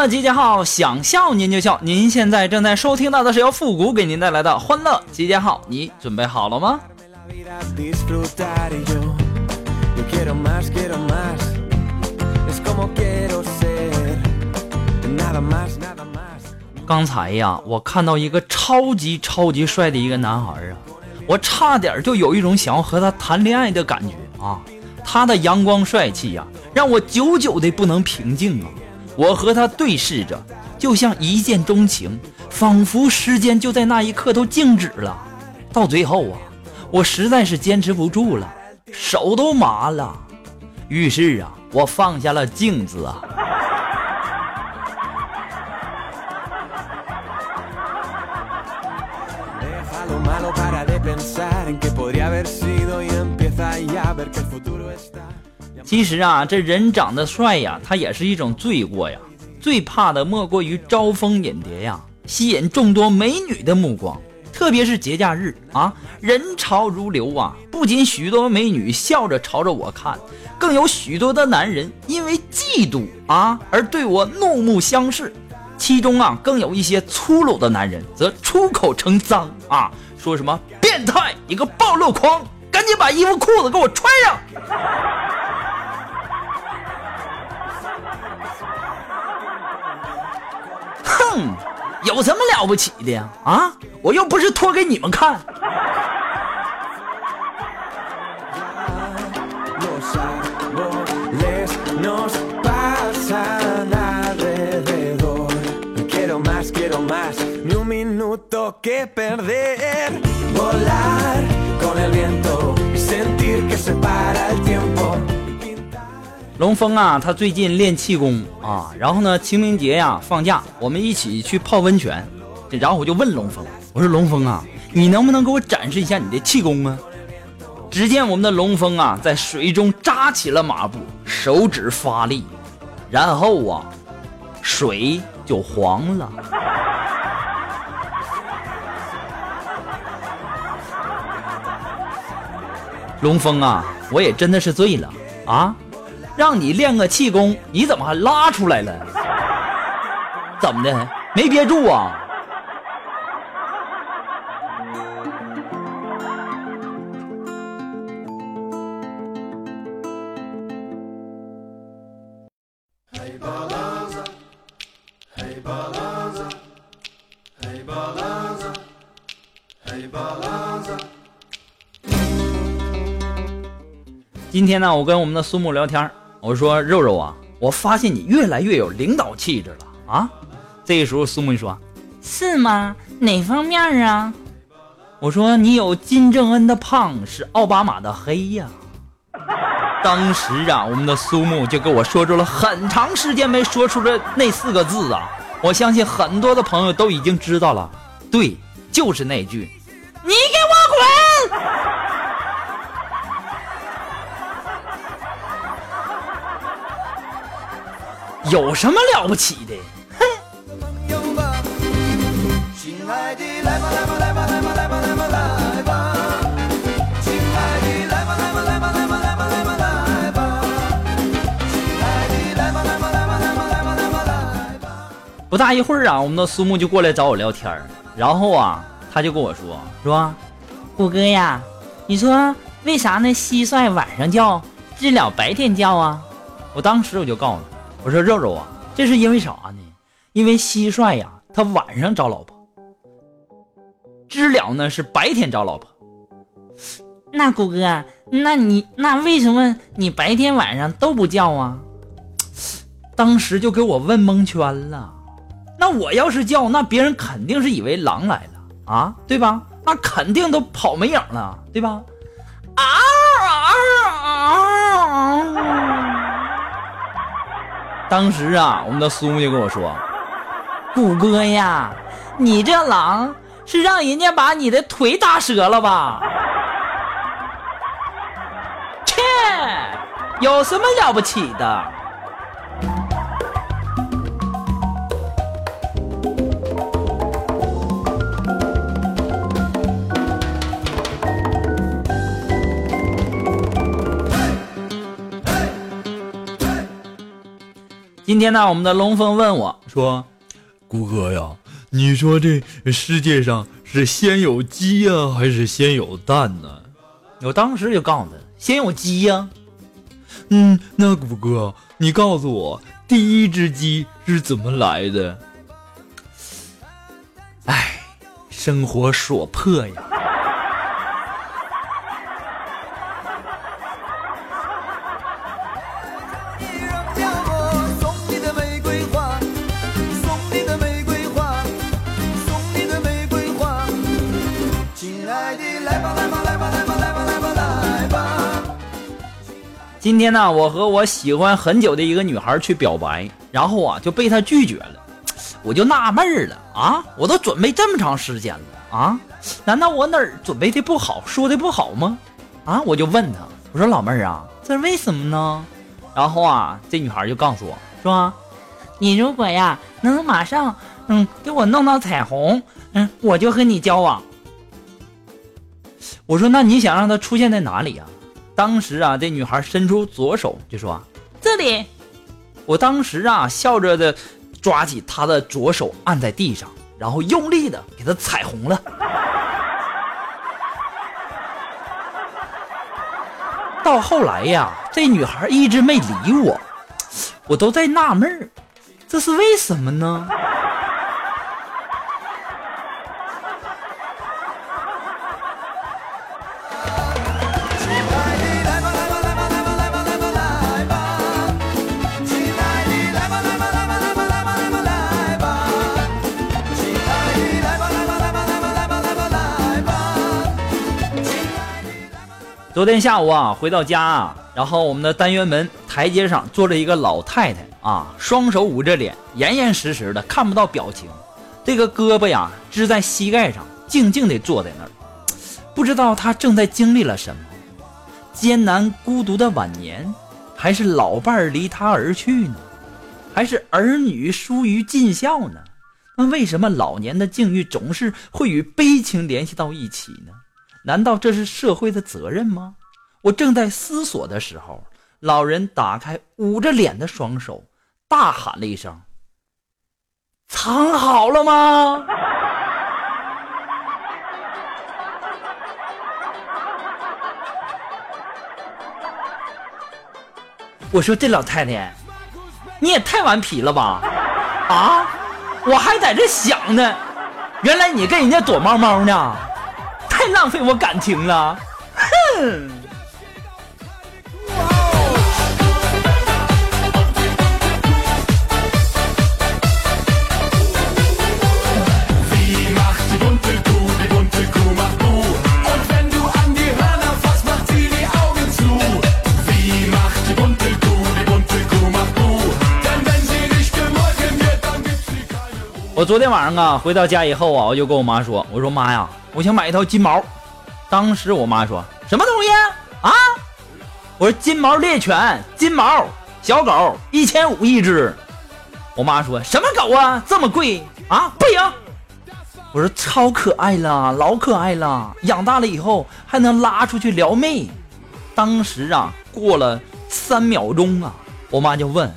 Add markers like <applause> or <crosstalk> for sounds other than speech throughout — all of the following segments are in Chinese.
乐集结号，想笑您就笑。您现在正在收听到的是由复古给您带来的欢乐集结号，你准备好了吗？刚才呀，我看到一个超级超级帅的一个男孩啊，我差点就有一种想要和他谈恋爱的感觉啊！他的阳光帅气呀，让我久久的不能平静啊！我和他对视着，就像一见钟情，仿佛时间就在那一刻都静止了。到最后啊，我实在是坚持不住了，手都麻了。于是啊，我放下了镜子啊。其实啊，这人长得帅呀，他也是一种罪过呀。最怕的莫过于招蜂引蝶呀，吸引众多美女的目光。特别是节假日啊，人潮如流啊，不仅许多美女笑着朝着我看，更有许多的男人因为嫉妒啊而对我怒目相视。其中啊，更有一些粗鲁的男人则出口成脏啊，说什么“变态，你个暴露狂，赶紧把衣服裤子给我穿上”。有什么了不起的呀？啊，我又不是脱给你们看。龙峰啊，他最近练气功啊，然后呢，清明节呀放假，我们一起去泡温泉。然后我就问龙峰，我说龙峰啊，你能不能给我展示一下你的气功啊？只见我们的龙峰啊，在水中扎起了马步，手指发力，然后啊，水就黄了。龙峰啊，我也真的是醉了啊！让你练个气功，你怎么还拉出来了？怎么的？没憋住啊？今天呢，我跟我们的苏木聊天，我说肉肉啊，我发现你越来越有领导气质了啊。这个时候苏木说：“是吗？哪方面啊？”我说：“你有金正恩的胖，是奥巴马的黑呀。”当时啊，我们的苏木就给我说出了很长时间没说出的那四个字啊。我相信很多的朋友都已经知道了，对，就是那句：“有什么了不起的？哼！不大一会儿啊，我们的苏木就过来找我聊天然后啊，他就跟我说：“说，虎哥呀，你说为啥那蟋蟀晚上叫，知了白天叫啊？”我当时我就告诉他。我说肉肉啊，这是因为啥呢？因为蟋蟀呀，它晚上找老婆；知了呢是白天找老婆。那谷哥，那你那为什么你白天晚上都不叫啊？当时就给我问蒙圈了。那我要是叫，那别人肯定是以为狼来了啊，对吧？那肯定都跑没影了，对吧？啊啊啊！当时啊，我们的苏木就跟我说：“虎哥呀，你这狼是让人家把你的腿打折了吧？”切，有什么了不起的？今天呢，我们的龙凤问我说：“谷哥呀，你说这世界上是先有鸡呀，还是先有蛋呢？”我当时就告诉他：“先有鸡呀。”嗯，那谷哥，你告诉我，第一只鸡是怎么来的？哎，生活所迫呀。今天呢，我和我喜欢很久的一个女孩去表白，然后啊就被她拒绝了，我就纳闷了啊，我都准备这么长时间了啊，难道我哪儿准备的不好，说的不好吗？啊，我就问她，我说老妹儿啊，这是为什么呢？然后啊，这女孩就告诉我说，你如果呀能马上嗯给我弄到彩虹，嗯，我就和你交往。我说那你想让他出现在哪里呀？当时啊，这女孩伸出左手就说：“这里。”我当时啊，笑着的抓起她的左手，按在地上，然后用力的给她踩红了。<laughs> 到后来呀，这女孩一直没理我，我都在纳闷儿，这是为什么呢？昨天下午啊，回到家啊，然后我们的单元门台阶上坐着一个老太太啊，双手捂着脸，严严实实的，看不到表情。这个胳膊呀支在膝盖上，静静地坐在那儿，不知道她正在经历了什么，艰难孤独的晚年，还是老伴儿离她而去呢？还是儿女疏于尽孝呢？那为什么老年的境遇总是会与悲情联系到一起呢？难道这是社会的责任吗？我正在思索的时候，老人打开捂着脸的双手，大喊了一声：“藏好了吗？”我说：“这老太太，你也太顽皮了吧！啊，我还在这想呢，原来你跟人家躲猫猫呢。”浪费我感情了，哼！我昨天晚上啊，回到家以后啊，我就跟我妈说：“我说妈呀。”我想买一套金毛，当时我妈说什么东西啊？我说金毛猎犬，金毛小狗一千五一只。我妈说什么狗啊，这么贵啊？不行。我说超可爱了，老可爱了，养大了以后还能拉出去撩妹。当时啊，过了三秒钟啊，我妈就问：“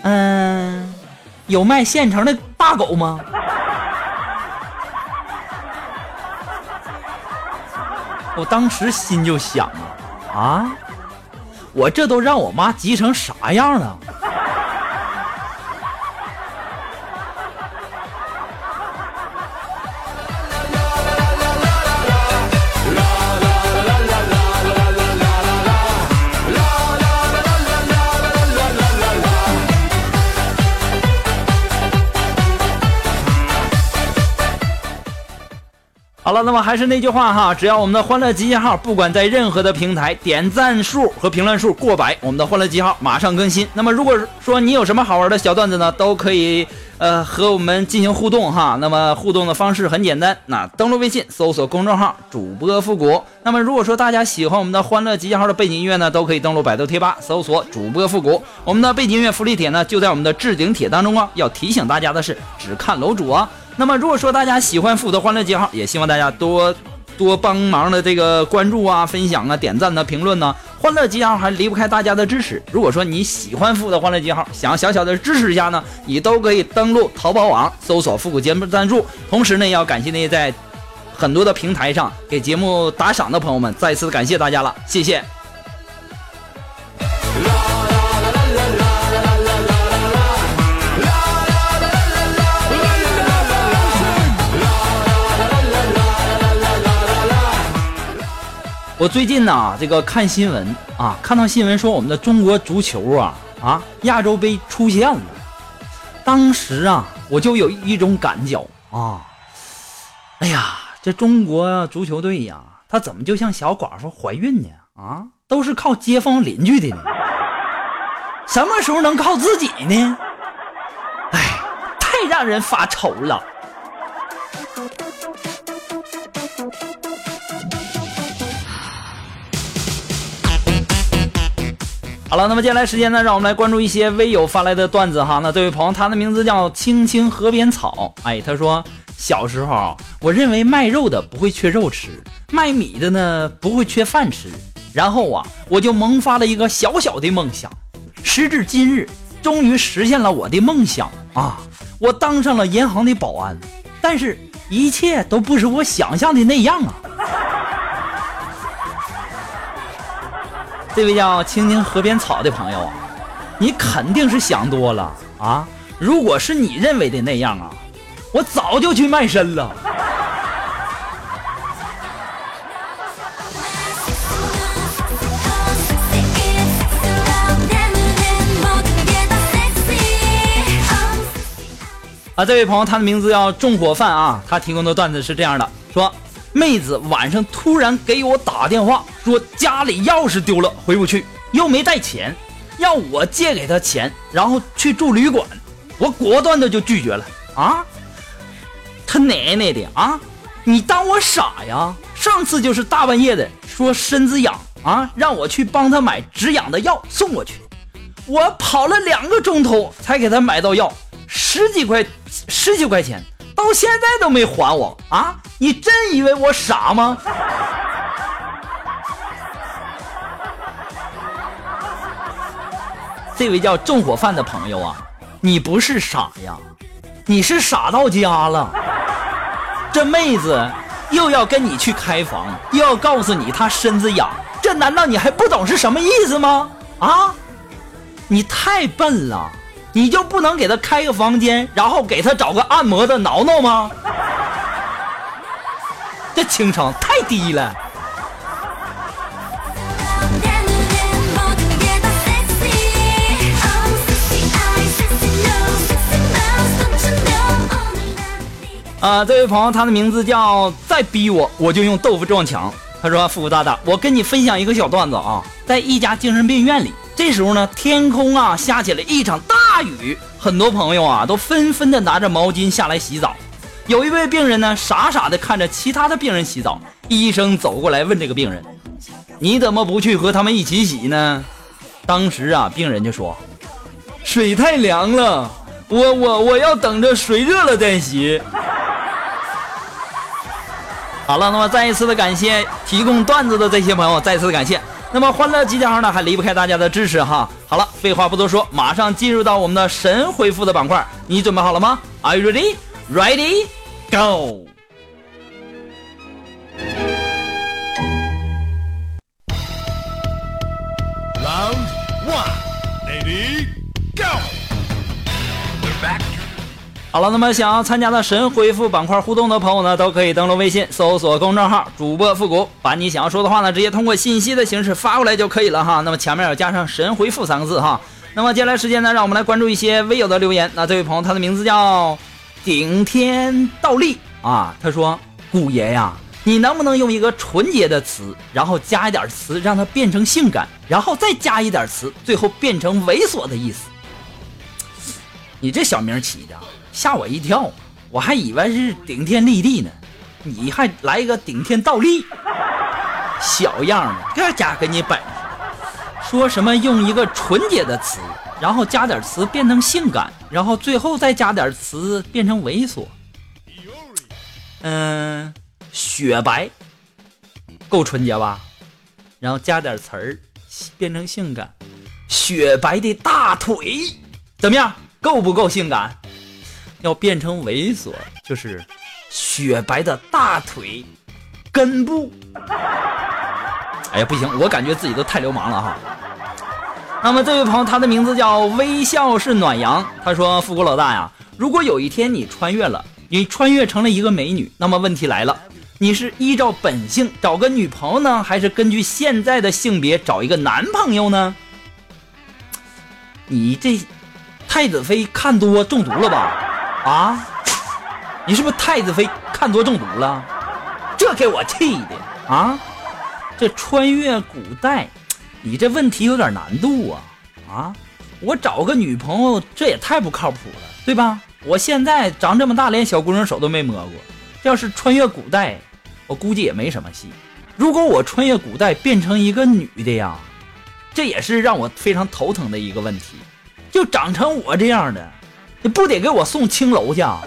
嗯，有卖现成的大狗吗？”我当时心就想啊，啊，我这都让我妈急成啥样了？好了，那么还是那句话哈，只要我们的欢乐集结号，不管在任何的平台，点赞数和评论数过百，我们的欢乐集结号马上更新。那么如果说你有什么好玩的小段子呢，都可以呃和我们进行互动哈。那么互动的方式很简单，那登录微信搜索公众号主播复古。那么如果说大家喜欢我们的欢乐集结号的背景音乐呢，都可以登录百度贴吧搜索主播复古。我们的背景音乐福利帖呢就在我们的置顶帖当中啊。要提醒大家的是，只看楼主啊。那么，如果说大家喜欢复古的欢乐集号，也希望大家多多帮忙的这个关注啊、分享啊、点赞呢、评论呢。欢乐集号还离不开大家的支持。如果说你喜欢复古的欢乐集号，想要小小的支持一下呢，你都可以登录淘宝网搜索“复古节目赞助”。同时呢，也要感谢那些在很多的平台上给节目打赏的朋友们，再次感谢大家了，谢谢。我最近呢，这个看新闻啊，看到新闻说我们的中国足球啊啊亚洲杯出现了。当时啊，我就有一种感觉啊，哎呀，这中国足球队呀，他怎么就像小寡妇怀孕呢？啊，都是靠街坊邻居的呢，什么时候能靠自己呢？哎，太让人发愁了。好了，那么接下来时间呢，让我们来关注一些微友发来的段子哈。那这位朋友，他的名字叫青青河边草。哎，他说小时候我认为卖肉的不会缺肉吃，卖米的呢不会缺饭吃。然后啊，我就萌发了一个小小的梦想。时至今日，终于实现了我的梦想啊！我当上了银行的保安，但是一切都不是我想象的那样啊。这位叫青青河边草的朋友啊，你肯定是想多了啊！如果是你认为的那样啊，我早就去卖身了。啊，这位朋友，他的名字叫纵火犯啊，他提供的段子是这样的，说。妹子晚上突然给我打电话，说家里钥匙丢了，回不去，又没带钱，要我借给她钱，然后去住旅馆。我果断的就拒绝了。啊，他奶奶的啊！你当我傻呀？上次就是大半夜的说身子痒啊，让我去帮他买止痒的药送过去。我跑了两个钟头才给他买到药，十几块，十几块钱。到现在都没还我啊！你真以为我傻吗？<laughs> 这位叫纵火犯的朋友啊，你不是傻呀，你是傻到家了。这妹子又要跟你去开房，又要告诉你她身子痒，这难道你还不懂是什么意思吗？啊，你太笨了。你就不能给他开个房间，然后给他找个按摩的挠挠吗？这情商太低了。啊，这位朋友，他的名字叫再逼我，我就用豆腐撞墙。他说：“富富大大，我跟你分享一个小段子啊，在一家精神病院里。”这时候呢，天空啊下起了一场大雨，很多朋友啊都纷纷的拿着毛巾下来洗澡。有一位病人呢，傻傻的看着其他的病人洗澡。医生走过来问这个病人：“你怎么不去和他们一起洗呢？”当时啊，病人就说：“水太凉了，我我我要等着水热了再洗。”好了，那么再一次的感谢提供段子的这些朋友，再次的感谢。那么欢乐集结号呢，还离不开大家的支持哈。好了，废话不多说，马上进入到我们的神回复的板块，你准备好了吗？Are you ready? Ready? Go! 好了，那么想要参加的神回复板块互动的朋友呢，都可以登录微信搜索公众号“主播复古”，把你想要说的话呢，直接通过信息的形式发过来就可以了哈。那么前面要加上“神回复”三个字哈。那么接下来时间呢，让我们来关注一些微友的留言。那这位朋友，他的名字叫顶天倒立啊，他说：“古爷呀，你能不能用一个纯洁的词，然后加一点词，让它变成性感，然后再加一点词，最后变成猥琐的意思？你这小名起的吓我一跳，我还以为是顶天立地呢，你还来一个顶天倒立，小样的，这家给你本事。说什么用一个纯洁的词，然后加点词变成性感，然后最后再加点词变成猥琐。嗯，雪白够纯洁吧？然后加点词儿变成性感，雪白的大腿怎么样？够不够性感？要变成猥琐，就是雪白的大腿根部。哎呀，不行，我感觉自己都太流氓了哈。那么这位朋友，他的名字叫微笑是暖阳。他说：“富国老大呀，如果有一天你穿越了，你穿越成了一个美女，那么问题来了，你是依照本性找个女朋友呢，还是根据现在的性别找一个男朋友呢？你这太子妃看多中毒了吧？啊，你是不是太子妃看多中毒了？这给我气的啊！这穿越古代。”你这问题有点难度啊！啊，我找个女朋友这也太不靠谱了，对吧？我现在长这么大连小姑娘手都没摸过，要是穿越古代，我估计也没什么戏。如果我穿越古代变成一个女的呀，这也是让我非常头疼的一个问题。就长成我这样的，你不得给我送青楼去？啊 <laughs>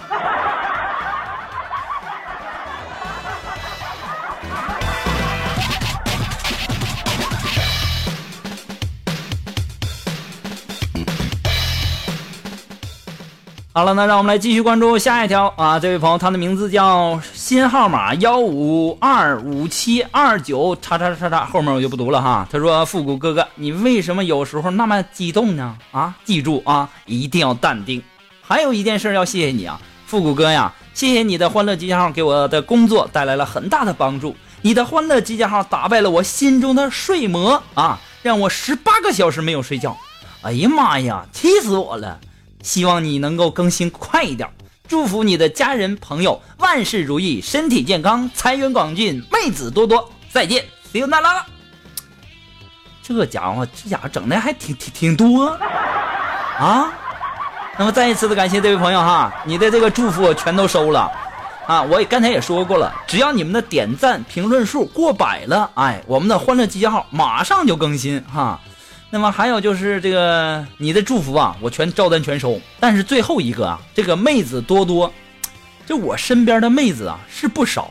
好了，那让我们来继续关注下一条啊！这位朋友，他的名字叫新号码幺五二五七二九叉叉叉叉，后面我就不读了哈。他说：“复古哥哥，你为什么有时候那么激动呢？啊，记住啊，一定要淡定。还有一件事要谢谢你啊，复古哥呀，谢谢你的欢乐集结号给我的工作带来了很大的帮助。你的欢乐集结号打败了我心中的睡魔啊，让我十八个小时没有睡觉。哎呀妈呀，气死我了！”希望你能够更新快一点，祝福你的家人朋友万事如意，身体健康，财源广进，妹子多多。再见，See you 那拉拉。这家伙，这家伙整的还挺挺挺多啊！那么再一次的感谢这位朋友哈，你的这个祝福我全都收了啊！我也刚才也说过了，只要你们的点赞评论数过百了，哎，我们的欢乐集结号马上就更新哈。那么还有就是这个你的祝福啊，我全照单全收。但是最后一个啊，这个妹子多多，就我身边的妹子啊是不少，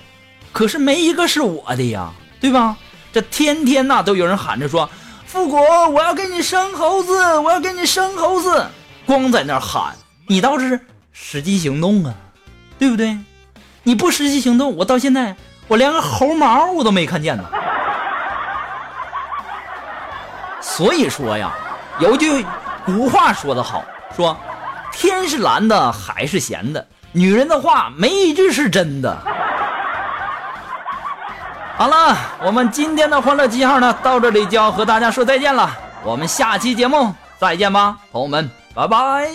可是没一个是我的呀，对吧？这天天呐都有人喊着说，富国我要给你生猴子，我要给你生猴子，光在那喊，你倒是实际行动啊，对不对？你不实际行动，我到现在我连个猴毛我都没看见呢。所以说呀，有句古话说得好，说天是蓝的，海是咸的，女人的话没一句是真的。好了，我们今天的欢乐记号呢，到这里就要和大家说再见了。我们下期节目再见吧，朋友们，拜拜。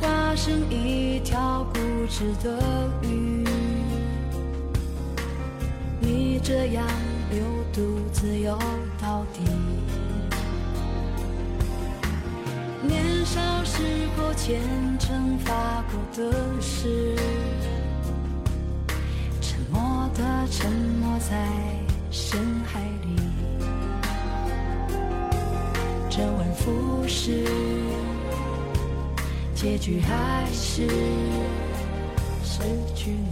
化身一条固执的鱼你这样独自到底。年少时候虔诚发过的誓，沉默的沉没在深海里，周而复始，结局还是失去。